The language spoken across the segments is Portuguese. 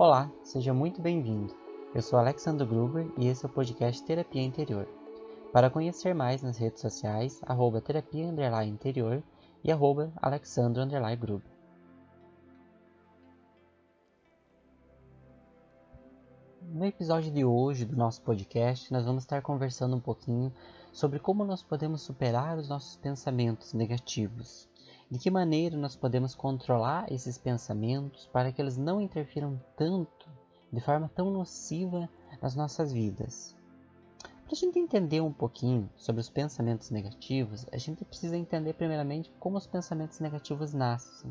Olá, seja muito bem-vindo. Eu sou Alexandre Gruber e esse é o podcast Terapia Interior. Para conhecer mais nas redes sociais, arroba terapia interior e arroba gruber. No episódio de hoje do nosso podcast, nós vamos estar conversando um pouquinho sobre como nós podemos superar os nossos pensamentos negativos de que maneira nós podemos controlar esses pensamentos para que eles não interfiram tanto, de forma tão nociva nas nossas vidas? Para a gente entender um pouquinho sobre os pensamentos negativos, a gente precisa entender primeiramente como os pensamentos negativos nascem.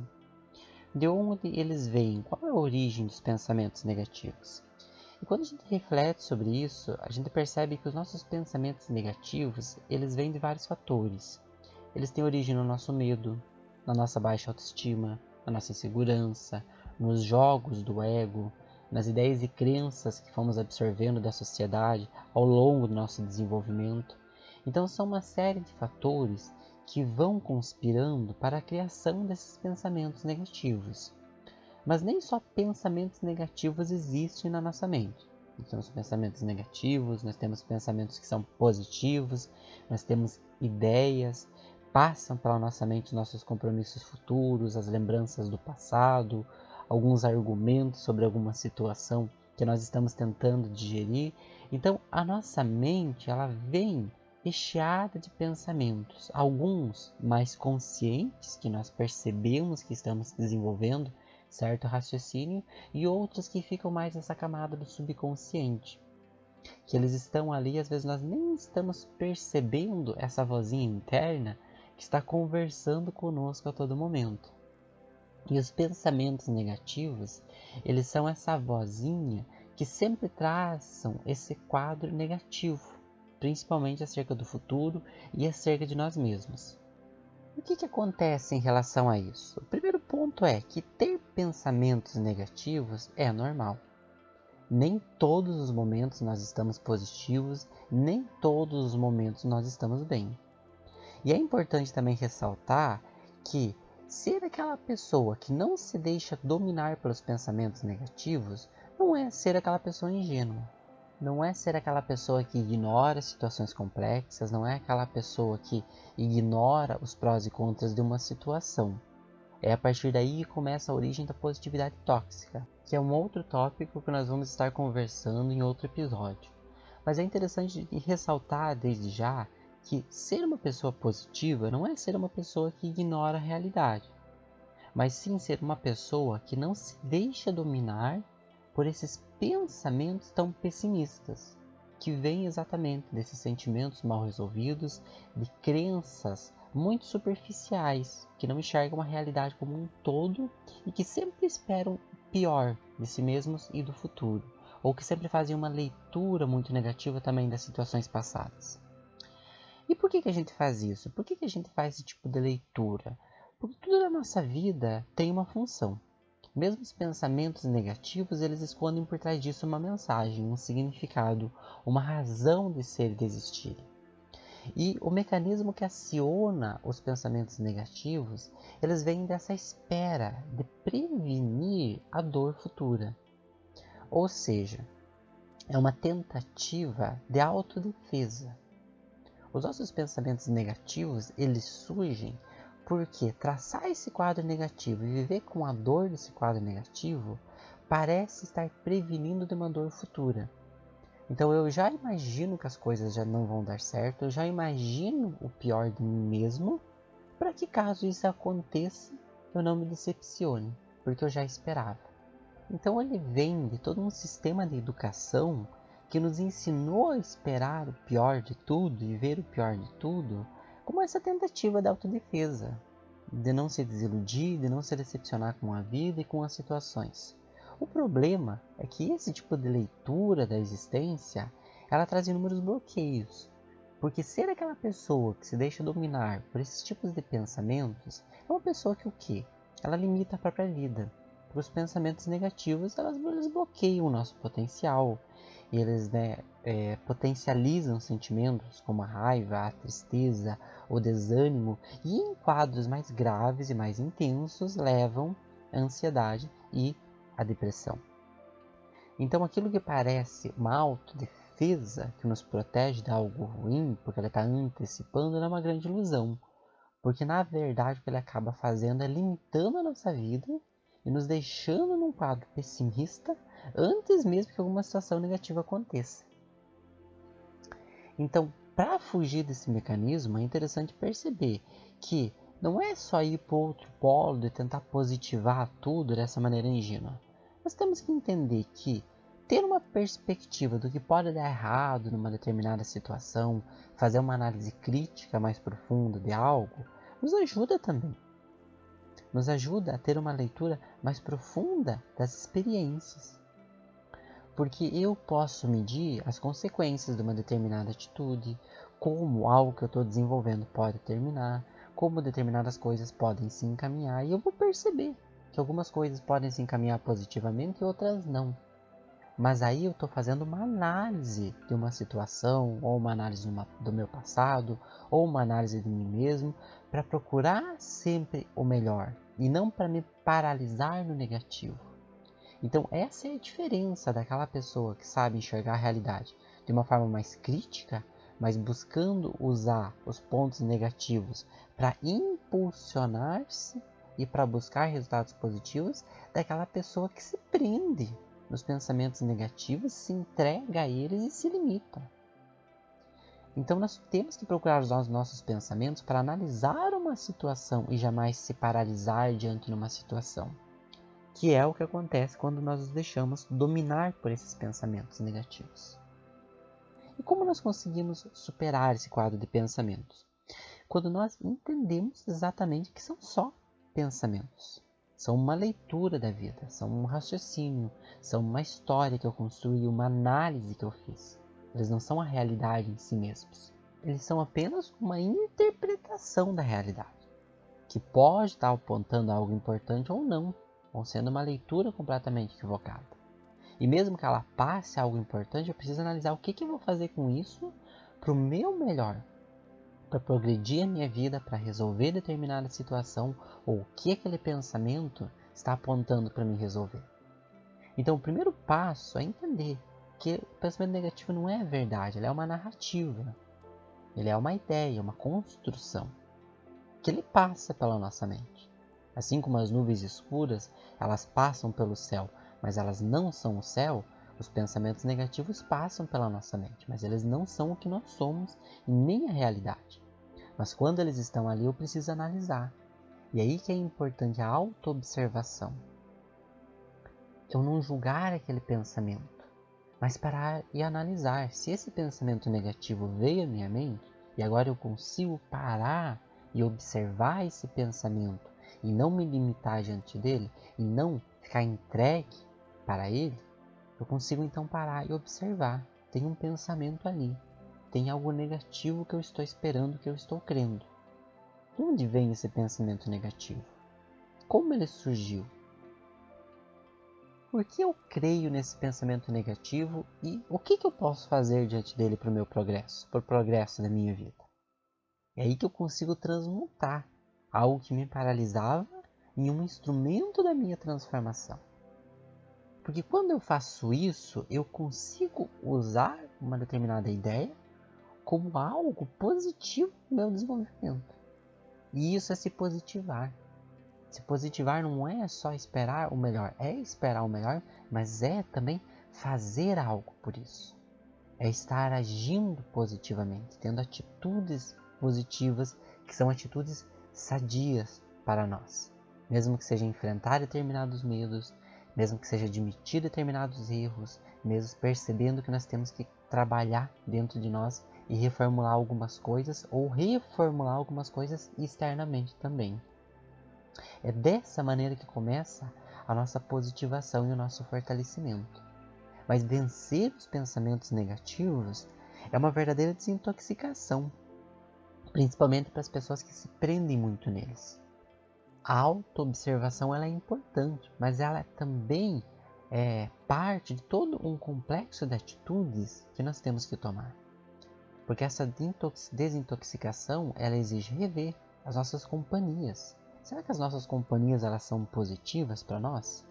De onde eles vêm? Qual é a origem dos pensamentos negativos? E quando a gente reflete sobre isso, a gente percebe que os nossos pensamentos negativos, eles vêm de vários fatores. Eles têm origem no nosso medo, na nossa baixa autoestima, na nossa insegurança, nos jogos do ego, nas ideias e crenças que fomos absorvendo da sociedade ao longo do nosso desenvolvimento. Então, são uma série de fatores que vão conspirando para a criação desses pensamentos negativos. Mas nem só pensamentos negativos existem na nossa mente. Nós temos pensamentos negativos, nós temos pensamentos que são positivos, nós temos ideias, passam pela nossa mente nossos compromissos futuros, as lembranças do passado, alguns argumentos sobre alguma situação que nós estamos tentando digerir. Então, a nossa mente, ela vem recheada de pensamentos, alguns mais conscientes que nós percebemos que estamos desenvolvendo certo raciocínio e outros que ficam mais nessa camada do subconsciente. Que eles estão ali, às vezes nós nem estamos percebendo essa vozinha interna, que está conversando conosco a todo momento. E os pensamentos negativos, eles são essa vozinha que sempre traçam esse quadro negativo, principalmente acerca do futuro e acerca de nós mesmos. O que, que acontece em relação a isso? O primeiro ponto é que ter pensamentos negativos é normal. Nem todos os momentos nós estamos positivos, nem todos os momentos nós estamos bem. E é importante também ressaltar que ser aquela pessoa que não se deixa dominar pelos pensamentos negativos não é ser aquela pessoa ingênua. Não é ser aquela pessoa que ignora situações complexas, não é aquela pessoa que ignora os prós e contras de uma situação. É a partir daí que começa a origem da positividade tóxica, que é um outro tópico que nós vamos estar conversando em outro episódio. Mas é interessante ressaltar desde já que ser uma pessoa positiva não é ser uma pessoa que ignora a realidade, mas sim ser uma pessoa que não se deixa dominar por esses pensamentos tão pessimistas, que vêm exatamente desses sentimentos mal resolvidos, de crenças muito superficiais, que não enxergam a realidade como um todo e que sempre esperam o pior de si mesmos e do futuro, ou que sempre fazem uma leitura muito negativa também das situações passadas. E por que, que a gente faz isso? Por que, que a gente faz esse tipo de leitura? Porque tudo na nossa vida tem uma função. Mesmo os pensamentos negativos, eles escondem por trás disso uma mensagem, um significado, uma razão de ser e de existir. E o mecanismo que aciona os pensamentos negativos, eles vêm dessa espera de prevenir a dor futura. Ou seja, é uma tentativa de autodefesa. Os nossos pensamentos negativos, eles surgem porque traçar esse quadro negativo e viver com a dor desse quadro negativo parece estar prevenindo de uma dor futura. Então eu já imagino que as coisas já não vão dar certo, eu já imagino o pior de mim mesmo, para que caso isso aconteça, eu não me decepcione, porque eu já esperava. Então ele vem de todo um sistema de educação que nos ensinou a esperar o pior de tudo e ver o pior de tudo, como essa tentativa de autodefesa, de não se desiludir, de não se decepcionar com a vida e com as situações. O problema é que esse tipo de leitura da existência, ela traz inúmeros bloqueios, porque ser aquela pessoa que se deixa dominar por esses tipos de pensamentos é uma pessoa que o quê? Ela limita a própria vida. Os pensamentos negativos, elas, bloqueiam o nosso potencial, eles né, é, potencializam sentimentos como a raiva, a tristeza, o desânimo e em quadros mais graves e mais intensos levam a ansiedade e a depressão. Então, aquilo que parece uma autodefesa que nos protege de algo ruim, porque ela está antecipando, é uma grande ilusão. Porque na verdade o que ele acaba fazendo é limitando a nossa vida e nos deixando num quadro pessimista antes mesmo que alguma situação negativa aconteça. Então, para fugir desse mecanismo, é interessante perceber que não é só ir para outro polo e tentar positivar tudo dessa maneira ingênua. Nós temos que entender que ter uma perspectiva do que pode dar errado numa determinada situação, fazer uma análise crítica mais profunda de algo, nos ajuda também. Nos ajuda a ter uma leitura mais profunda das experiências. Porque eu posso medir as consequências de uma determinada atitude, como algo que eu estou desenvolvendo pode terminar, como determinadas coisas podem se encaminhar, e eu vou perceber que algumas coisas podem se encaminhar positivamente e outras não. Mas aí eu estou fazendo uma análise de uma situação, ou uma análise do meu passado, ou uma análise de mim mesmo, para procurar sempre o melhor e não para me paralisar no negativo. Então, essa é a diferença daquela pessoa que sabe enxergar a realidade de uma forma mais crítica, mas buscando usar os pontos negativos para impulsionar-se e para buscar resultados positivos, daquela pessoa que se prende nos pensamentos negativos, se entrega a eles e se limita. Então nós temos que procurar os nossos pensamentos para analisar uma situação e jamais se paralisar diante de uma situação. Que é o que acontece quando nós nos deixamos dominar por esses pensamentos negativos. E como nós conseguimos superar esse quadro de pensamentos? Quando nós entendemos exatamente que são só pensamentos são uma leitura da vida, são um raciocínio, são uma história que eu construí, uma análise que eu fiz. Eles não são a realidade em si mesmos. Eles são apenas uma interpretação da realidade, que pode estar apontando algo importante ou não, sendo uma leitura completamente equivocada. E mesmo que ela passe algo importante, eu preciso analisar o que, que eu vou fazer com isso para o meu melhor, para progredir a minha vida, para resolver determinada situação ou o que aquele pensamento está apontando para me resolver. Então, o primeiro passo é entender que o pensamento negativo não é verdade, ele é uma narrativa, ele é uma ideia, uma construção que ele passa pela nossa mente. Assim como as nuvens escuras, elas passam pelo céu, mas elas não são o céu, os pensamentos negativos passam pela nossa mente, mas eles não são o que nós somos e nem a realidade. Mas quando eles estão ali, eu preciso analisar. E aí que é importante a autoobservação. Eu não julgar aquele pensamento, mas parar e analisar se esse pensamento negativo veio à minha mente e agora eu consigo parar e observar esse pensamento e não me limitar diante dele e não ficar entregue para ele, eu consigo então parar e observar. Tem um pensamento ali. Tem algo negativo que eu estou esperando, que eu estou crendo. De onde vem esse pensamento negativo? Como ele surgiu? Por que eu creio nesse pensamento negativo e o que, que eu posso fazer diante dele para o meu progresso, para o progresso da minha vida? É aí que eu consigo transmutar algo que me paralisava em um instrumento da minha transformação. Porque quando eu faço isso, eu consigo usar uma determinada ideia como algo positivo no meu desenvolvimento. E isso é se positivar. Se positivar não é só esperar o melhor, é esperar o melhor, mas é também fazer algo por isso. É estar agindo positivamente, tendo atitudes positivas que são atitudes sadias para nós. Mesmo que seja enfrentar determinados medos, mesmo que seja admitir determinados erros, mesmo percebendo que nós temos que trabalhar dentro de nós e reformular algumas coisas ou reformular algumas coisas externamente também. É dessa maneira que começa a nossa positivação e o nosso fortalecimento. Mas vencer os pensamentos negativos é uma verdadeira desintoxicação, principalmente para as pessoas que se prendem muito neles a autoobservação ela é importante, mas ela também é parte de todo um complexo de atitudes que nós temos que tomar. Porque essa desintoxicação ela exige rever as nossas companhias. Será que as nossas companhias elas são positivas para nós?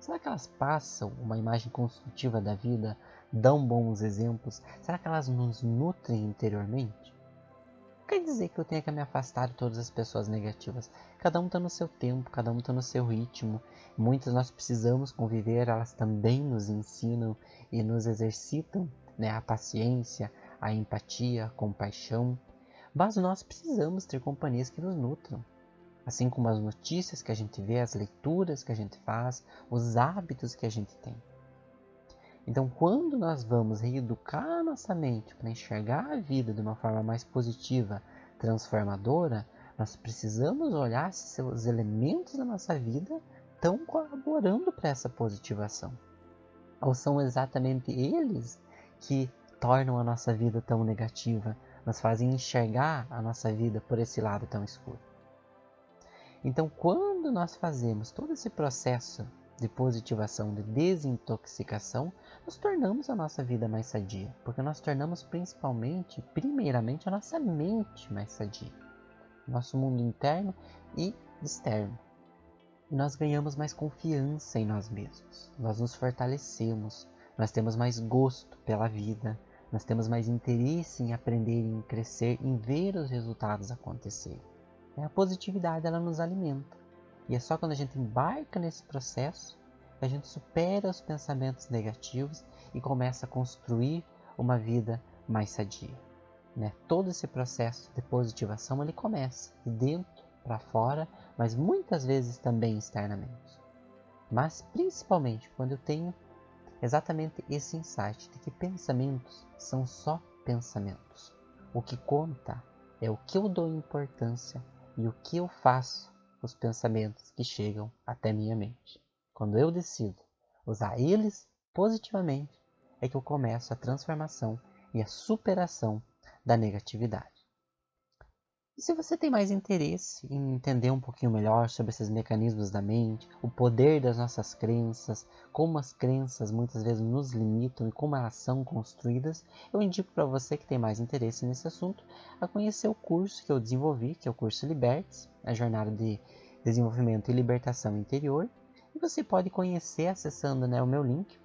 Será que elas passam uma imagem construtiva da vida, dão bons exemplos? Será que elas nos nutrem interiormente? Quer dizer que eu tenha que me afastar de todas as pessoas negativas. Cada um está no seu tempo, cada um está no seu ritmo. Muitas nós precisamos conviver, elas também nos ensinam e nos exercitam né, a paciência, a empatia, a compaixão. Mas nós precisamos ter companhias que nos nutram assim como as notícias que a gente vê, as leituras que a gente faz, os hábitos que a gente tem. Então, quando nós vamos reeducar a nossa mente para enxergar a vida de uma forma mais positiva, transformadora, nós precisamos olhar se os elementos da nossa vida estão colaborando para essa positivação. Ou são exatamente eles que tornam a nossa vida tão negativa, nos fazem enxergar a nossa vida por esse lado tão escuro. Então, quando nós fazemos todo esse processo de positivação, de desintoxicação, nós tornamos a nossa vida mais sadia, porque nós tornamos principalmente, primeiramente, a nossa mente mais sadia, nosso mundo interno e externo. E nós ganhamos mais confiança em nós mesmos, nós nos fortalecemos, nós temos mais gosto pela vida, nós temos mais interesse em aprender, em crescer, em ver os resultados acontecerem. É a positividade ela nos alimenta. E é só quando a gente embarca nesse processo que a gente supera os pensamentos negativos e começa a construir uma vida mais sadia. Né? Todo esse processo de positivação ele começa de dentro para fora, mas muitas vezes também externamente. Mas principalmente quando eu tenho exatamente esse insight de que pensamentos são só pensamentos. O que conta é o que eu dou importância e o que eu faço os pensamentos que chegam até minha mente. Quando eu decido usar eles positivamente, é que eu começo a transformação e a superação da negatividade. E se você tem mais interesse em entender um pouquinho melhor sobre esses mecanismos da mente, o poder das nossas crenças, como as crenças muitas vezes nos limitam e como elas são construídas, eu indico para você que tem mais interesse nesse assunto a conhecer o curso que eu desenvolvi, que é o curso Libertes, a jornada de desenvolvimento e libertação interior. E você pode conhecer acessando né, o meu link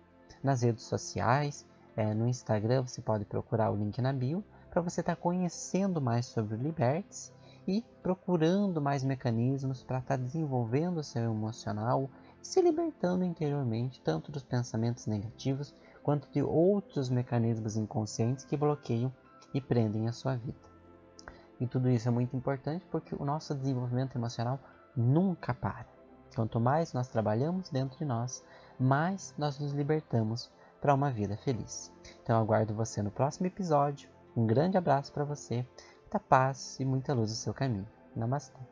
nas redes sociais, é, no Instagram você pode procurar o link na bio para você estar tá conhecendo mais sobre o Libertes e procurando mais mecanismos para estar tá desenvolvendo o seu emocional e se libertando interiormente tanto dos pensamentos negativos quanto de outros mecanismos inconscientes que bloqueiam e prendem a sua vida. E tudo isso é muito importante porque o nosso desenvolvimento emocional nunca para. Quanto mais nós trabalhamos dentro de nós, mais nós nos libertamos para uma vida feliz. Então aguardo você no próximo episódio um grande abraço para você, muita paz e muita luz no seu caminho. Namastê.